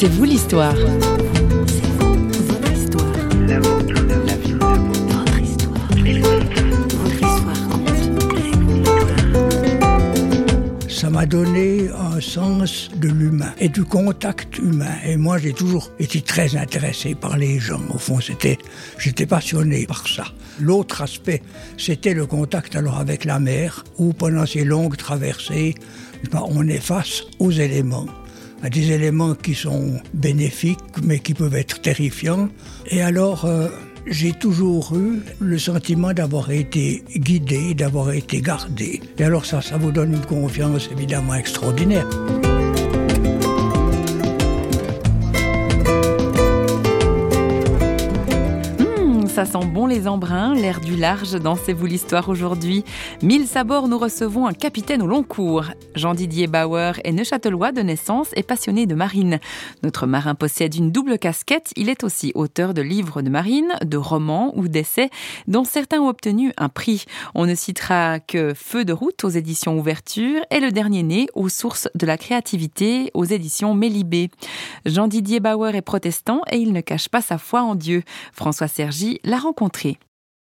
C'est vous l'histoire. ça m'a donné un sens de l'humain et du contact humain. Et moi, j'ai toujours été très intéressé par les gens. Au fond, c'était, j'étais passionné par ça. L'autre aspect, c'était le contact alors avec la mer, où pendant ces longues traversées, ben, on est face aux éléments à des éléments qui sont bénéfiques, mais qui peuvent être terrifiants. Et alors, euh, j'ai toujours eu le sentiment d'avoir été guidé, d'avoir été gardé. Et alors ça, ça vous donne une confiance évidemment extraordinaire. ça sent les embruns, l'air du large dans C'est vous l'histoire aujourd'hui. Mille sabords, nous recevons un capitaine au long cours. Jean-Didier Bauer est neuchâtelois de naissance et passionné de marine. Notre marin possède une double casquette. Il est aussi auteur de livres de marine, de romans ou d'essais, dont certains ont obtenu un prix. On ne citera que Feu de route aux éditions Ouverture et le dernier né aux sources de la créativité aux éditions Mélibé. Jean-Didier Bauer est protestant et il ne cache pas sa foi en Dieu. François Sergi l'a rencontré.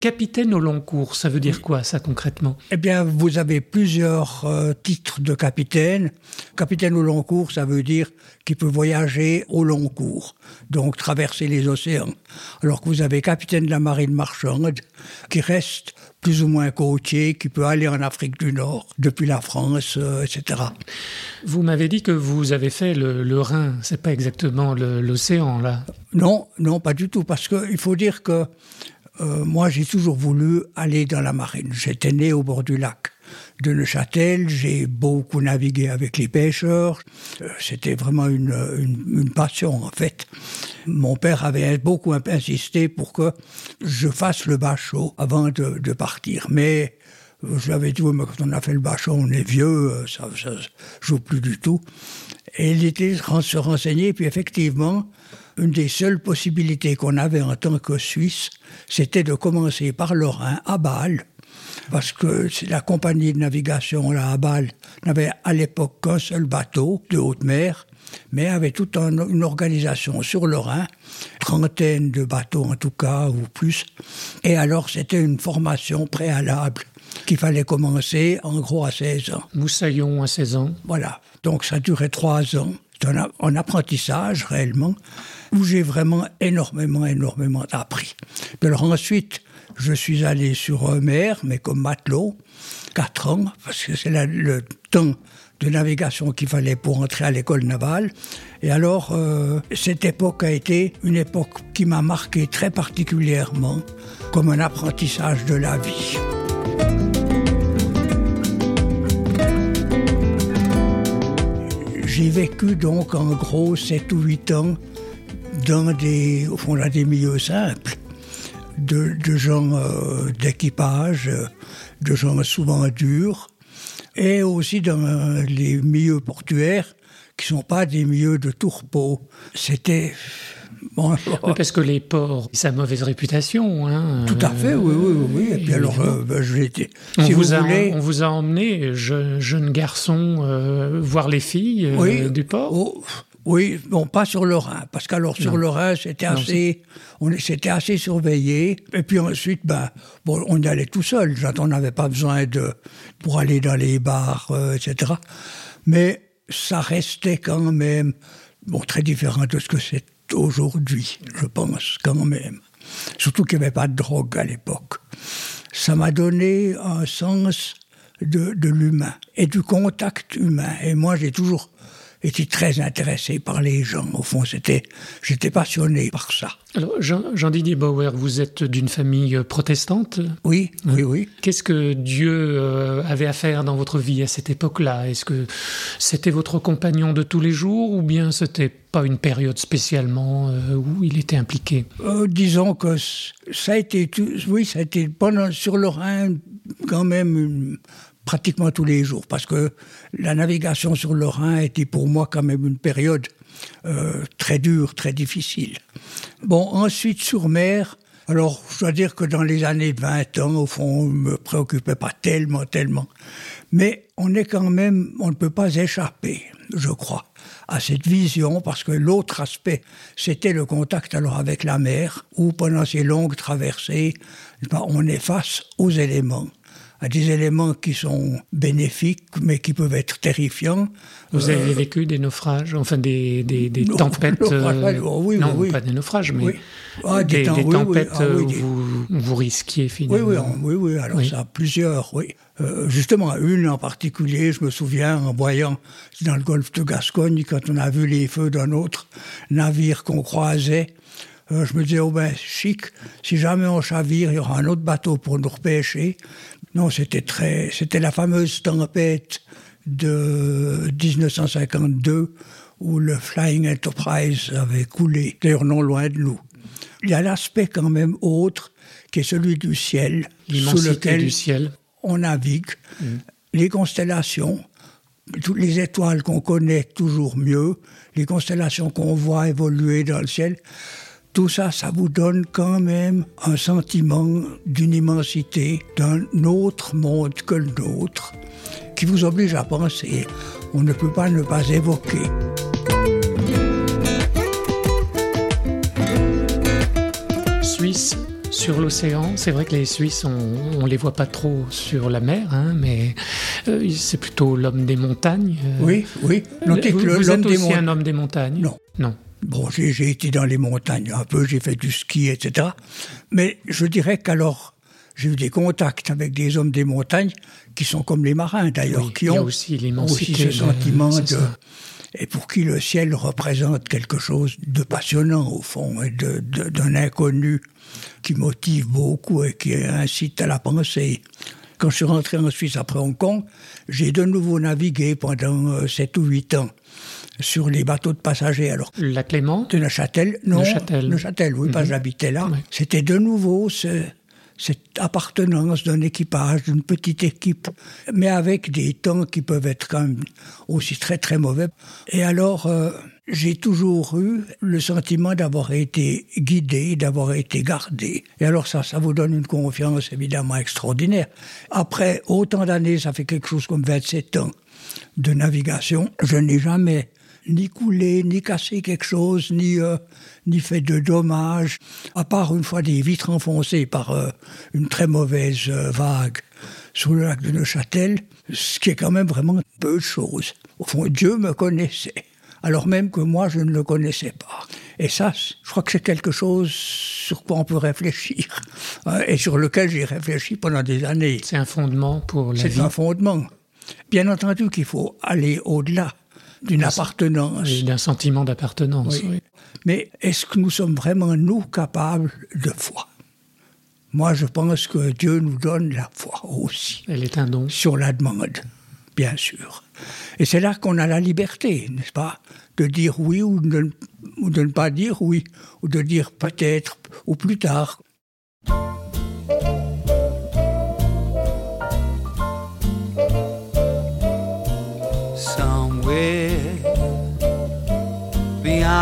Capitaine au long cours, ça veut dire quoi ça concrètement? Eh bien, vous avez plusieurs euh, titres de capitaine. Capitaine au long cours, ça veut dire qu'il peut voyager au long cours, donc traverser les océans. Alors que vous avez capitaine de la marine marchande, qui reste plus ou moins côtier, qui peut aller en Afrique du Nord, depuis la France, euh, etc. Vous m'avez dit que vous avez fait le, le Rhin, c'est pas exactement l'océan là? Non, non, pas du tout, parce qu'il faut dire que euh, moi, j'ai toujours voulu aller dans la marine. J'étais né au bord du lac de Neuchâtel, j'ai beaucoup navigué avec les pêcheurs. Euh, c'était vraiment une, passion, en fait. Mon père avait beaucoup insisté pour que je fasse le bachot avant de, partir. Mais euh, je l'avais dit, mais quand on a fait le bachot, on est vieux, ça ne joue plus du tout. Et il était se renseigner, puis effectivement, une des seules possibilités qu'on avait en tant que Suisse, c'était de commencer par le Rhin à Bâle, parce que la compagnie de navigation là, à Bâle n'avait à l'époque qu'un seul bateau de haute mer, mais avait toute une organisation sur le Rhin, trentaine de bateaux en tout cas, ou plus. Et alors c'était une formation préalable qu'il fallait commencer en gros à 16 ans. Moussaillon à 16 ans. Voilà. Donc ça durait trois ans. Un apprentissage réellement où j'ai vraiment énormément, énormément appris. Alors ensuite, je suis allé sur mer, mais comme matelot, quatre ans, parce que c'est le temps de navigation qu'il fallait pour entrer à l'école navale. Et alors, euh, cette époque a été une époque qui m'a marqué très particulièrement comme un apprentissage de la vie. J'ai vécu donc en gros 7 ou 8 ans dans des, au fond, dans des milieux simples, de, gens euh, d'équipage, de gens souvent durs, et aussi dans les milieux portuaires qui sont pas des milieux de tourpeau. C'était Bon, oui, parce que les ports, ça a mauvaise réputation. Hein, Tout à fait, oui, oui, oui. Et puis alors, euh, ben, je l'étais. On, si vous vous a, voulez, on vous a emmené, je, jeune garçon, euh, voir les filles euh, Oui. du port oh, oui, bon, pas sur le Rhin, parce qu'alors sur le Rhin, c'était assez, on est- c'était assez surveillé. Et puis ensuite, ben, bon, on y allait tout seul. On n'avait pas besoin de pour aller dans les bars, euh, etc. Mais ça restait quand même, bon, très différent de ce que c'est aujourd'hui, je pense, quand même. Surtout qu'il n'y avait pas de drogue à l'époque. Ça m'a donné un sens de, l'humain et du contact humain. Et moi, j'ai toujours été très intéressé par les gens. Au fond, c'était, j'étais passionné par ça. Alors, Jean- Jean-Didier Bauer, vous êtes d'une famille protestante? Oui, oui, oui. Qu'est-ce que Dieu euh, avait à faire dans votre vie à cette époque-là? Est-ce que c'était votre compagnon de tous les jours ou bien c'était pas une période spécialement euh, où il était impliqué? Euh, disons que ça a été, tout- oui, ça a été pendant, sur le Rhin quand même une- pratiquement tous les jours, parce que la navigation sur le Rhin était pour moi quand même une période euh, très dure, très difficile. Bon, ensuite sur mer, Alors, je dois dire que dans les années 20 ans, au fond, on ne me préoccupait pas tellement, tellement. Mais on est quand même, on ne peut pas échapper, je crois, à cette vision, parce que l'autre aspect, c'était le contact alors avec la mer, où pendant ces longues traversées, on est face aux éléments à des éléments qui sont bénéfiques, mais qui peuvent être terrifiants. Vous avez euh, vécu des naufrages, enfin des, des, des tempêtes euh, oui, Non, oui, pas des naufrages, mais ah, des, des, tempêtes ah, où vous, vous, risquiez finalement. Oui, oui, oui, alors ça, plusieurs, oui. Euh, justement, une en particulier, je me souviens, en voyant dans le golfe de Gascogne, quand on a vu les feux d'un autre navire qu'on croisait, je me disais, oh ben, chic, si jamais on chavire, il y aura un autre bateau pour nous repêcher. Non, c'était très, c'était la fameuse tempête de 1952 où le Flying Enterprise avait coulé, d'ailleurs non loin de nous. Il y a l'aspect quand même autre qui est celui du ciel, sous lequel du ciel. on navigue, mm. les constellations, toutes les étoiles qu'on connaît toujours mieux, les constellations qu'on voit évoluer dans le ciel tout ça, ça vous donne quand même un sentiment d'une immensité, d'un autre monde que le nôtre, qui vous oblige à penser. On ne peut pas ne pas évoquer. Suisse sur l'océan. C'est vrai que les Suisses, on, ne les voit pas trop sur la mer, hein, mais euh, c'est plutôt l'homme des montagnes. Euh. oui, oui. vous, vous êtes aussi un homme des montagnes? Non. Non. Bon, j'ai été dans les montagnes un peu, j'ai fait du ski, etc. Mais je dirais qu'alors, j'ai eu des contacts avec des hommes des montagnes qui sont comme les marins d'ailleurs, qui ont aussi, aussi ce sentiment de... Et pour qui le ciel représente quelque chose de passionnant au fond, et d'un inconnu qui motive beaucoup et qui incite à la pensée. Quand je suis rentré en Suisse après Hong Kong, j'ai de nouveau navigué pendant 7 euh, ou 8 ans sur les bateaux de passagers. Alors, la Clément De Neuchâtel, non. Neuchâtel. Neuchâtel, oui, pas mhm. j'habitais là. C'était de nouveau cette appartenance d'un équipage, d'une petite équipe, mais avec des temps qui peuvent être quand même aussi très très mauvais. Et alors, euh, j'ai toujours eu le sentiment d'avoir été guidé, d'avoir été gardé. Et alors ça, ça vous donne une confiance évidemment extraordinaire. Après autant d'années, ça fait quelque chose comme 27 ans de navigation, je n'ai jamais ni coulé, ni cassé quelque chose, ni, euh, ni fait de dommages, à part une fois des vitres enfoncées par euh, une très mauvaise euh, vague sur le lac de Neuchâtel, ce qui est quand même vraiment peu de choses. Au fond, Dieu me connaissait, alors même que moi, je ne le connaissais pas. Et ça, je crois que c'est quelque chose sur quoi on peut réfléchir, hein, et sur lequel j'ai réfléchi pendant des années. C'est un fondement pour la vie. C'est un fondement. Bien entendu qu'il faut aller au-delà d'une appartenance. D'un sentiment d'appartenance. Oui. Mais est-ce que nous sommes vraiment, nous, capables de foi? Moi, je pense que Dieu nous donne la foi aussi. Elle est un don. Sur la demande, bien sûr. Et c'est là qu'on a la liberté, n'est-ce pas? De dire oui ou de, ou de ne pas dire oui, ou de dire peut-être, ou plus tard.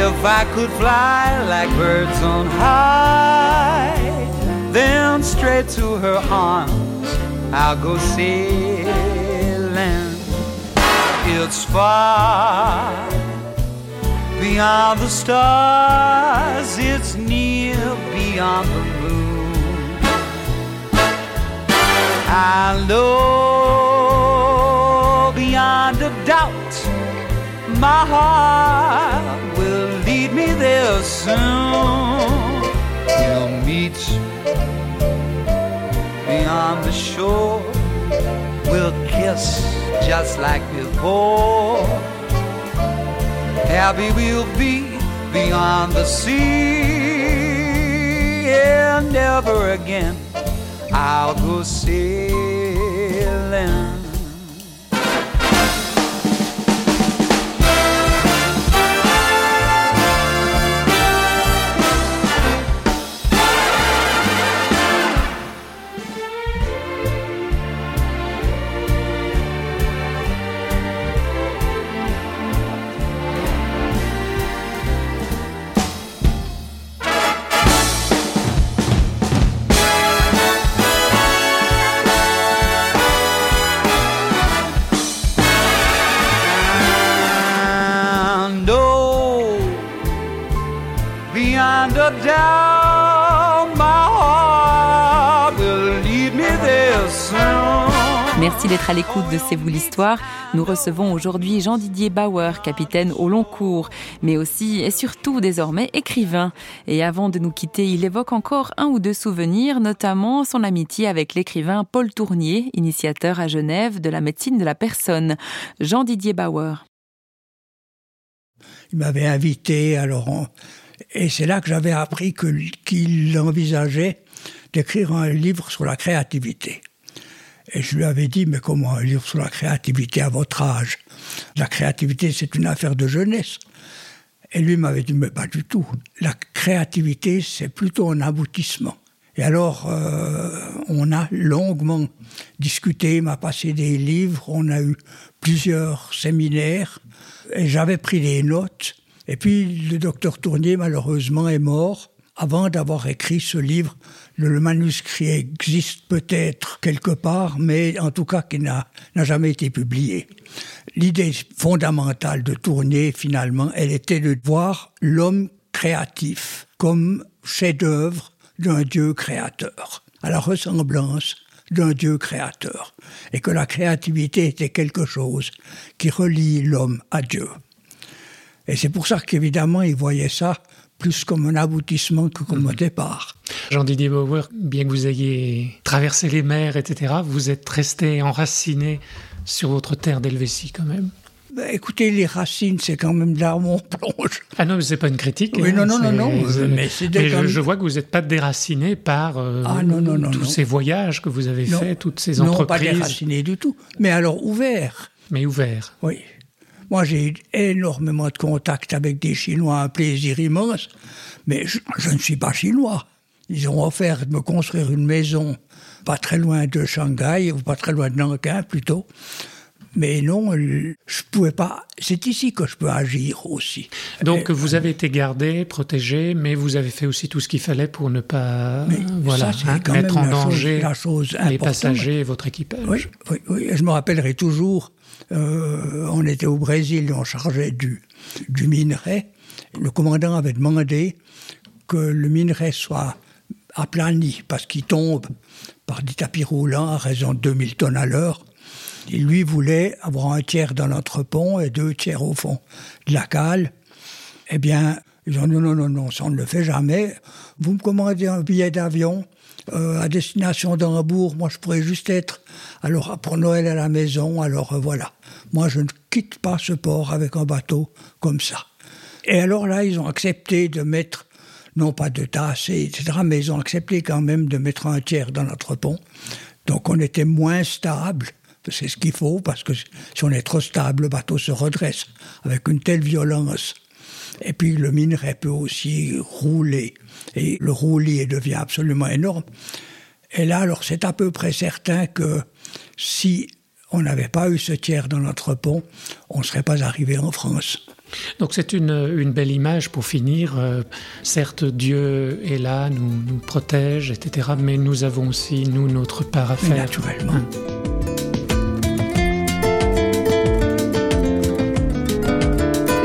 If I could fly like birds on high, then straight to her arms I'll go sailing. It's far beyond the stars, it's near beyond the moon. I know beyond a doubt my heart there soon. We'll meet beyond the shore. We'll kiss just like before. Happy we'll be beyond the sea. yeah, never again I'll go Merci d'être à l'écoute de C'est vous l'histoire. Nous recevons aujourd'hui Jean-Didier Bauer, capitaine au long cours, mais aussi et surtout désormais écrivain. Et avant de nous quitter, il évoque encore un ou deux souvenirs, notamment son amitié avec l'écrivain Paul Tournier, initiateur à Genève de la médecine de la personne. Jean-Didier Bauer. Il m'avait invité, alors et c'est là que j'avais appris qu'il envisageait d'écrire un livre sur la créativité. Et je lui avais dit, mais comment un livre sur la créativité à votre âge? La créativité, c'est une affaire de jeunesse. Et lui m'avait dit, mais pas du tout. La créativité, c'est plutôt un aboutissement. Et alors, euh, on a longuement discuté, il m'a passé des livres, on a eu plusieurs séminaires, et j'avais pris des notes. Et puis, le docteur Tournier, malheureusement, est mort avant d'avoir écrit ce livre le manuscrit existe peut-être quelque part, mais en tout cas qui n'a jamais été publié. L'idée fondamentale de tourner, finalement, elle était de voir l'homme créatif comme chef-d'œuvre d'un Dieu créateur, à la ressemblance d'un Dieu créateur, et que la créativité était quelque chose qui relie l'homme à Dieu. Et c'est pour ça qu'évidemment, il voyait ça plus comme un aboutissement que comme un mhm. départ. Jean-Didier Bauer, bien que vous ayez traversé les mers, etc., vous êtes resté enraciné sur votre terre d'Helvétie quand même ben, écoutez, les racines, c'est quand même là où on plonge. Ah non, mais c'est pas une critique. Oui, non, non, non, non, Mais, je, vois que vous n'êtes pas déraciné par euh, ah, non, non, non, tous ces voyages que vous avez faits, toutes ces entreprises. Non, pas déraciné du tout. Mais alors ouvert. Mais ouvert. Oui. Moi, j'ai eu énormément de contacts avec des Chinois, un plaisir immense, mais je, ne suis pas chinois. Ils ont offert de me construire une maison pas très loin de Shanghai, ou pas très loin de Nankin plutôt. Mais non, je pouvais pas. C'est ici que je peux agir aussi. Donc vous avez été gardé, protégé, mais vous avez fait aussi tout ce qu'il fallait pour ne pas voilà, hein, mettre en danger les passagers et votre équipage. Oui, oui, oui. Je me rappellerai toujours euh, on était au Brésil, on chargeait du, du minerai. Le commandant avait demandé que le minerai soit aplani parce qu'il tombe par des tapis roulants à raison de 2000 tonnes à l'heure. Lui voulait avoir un tiers dans notre pont et deux tiers au fond de la cale. Eh bien, ils ont dit non, non, non, ça on ne le fait jamais. Vous me commandez un billet d'avion euh, à destination d'Hambourg, moi je pourrais juste être alors pour Noël à la maison, alors euh, voilà. Moi je ne quitte pas ce port avec un bateau comme ça. Et alors là, ils ont accepté de mettre, non pas de tasser, etc., mais ils ont accepté quand même de mettre un tiers dans notre pont. Donc on était moins stable, c'est ce qu'il faut, parce que si on est trop stable, le bateau se redresse avec une telle violence. Et puis le minerai peut aussi rouler et le roulier devient absolument énorme. Et là, alors, c'est à peu près certain que si on n'avait pas eu ce tiers dans notre pont, on ne serait pas arrivé en France. Donc c'est une, belle image pour finir. Euh, certes, Dieu est là, nous, nous protège, etc. Mais nous avons aussi, nous, notre part à faire. Naturellement. Hein.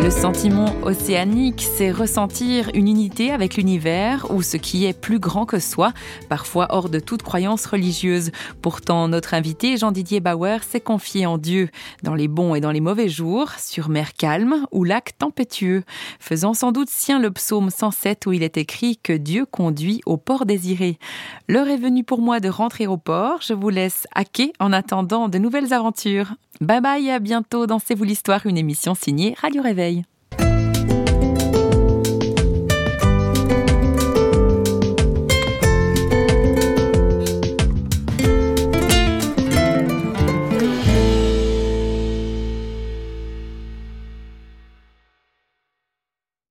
Le sentiment océanique, c'est ressentir une unité avec l'univers ou ce qui est plus grand que soi, parfois hors de toute croyance religieuse. Pourtant, notre invité, Jean-Didier Bauer, s'est confié en Dieu, dans les bons et dans les mauvais jours, sur mer calme ou lac tempétueux, faisant sans doute sien le psaume 107 où il est écrit que Dieu conduit au port désiré. L'heure est venue pour moi de rentrer au port. Je vous laisse quai en attendant de nouvelles aventures. Bye bye et à bientôt dans C'est vous l'histoire, une émission signée Radio Réveil.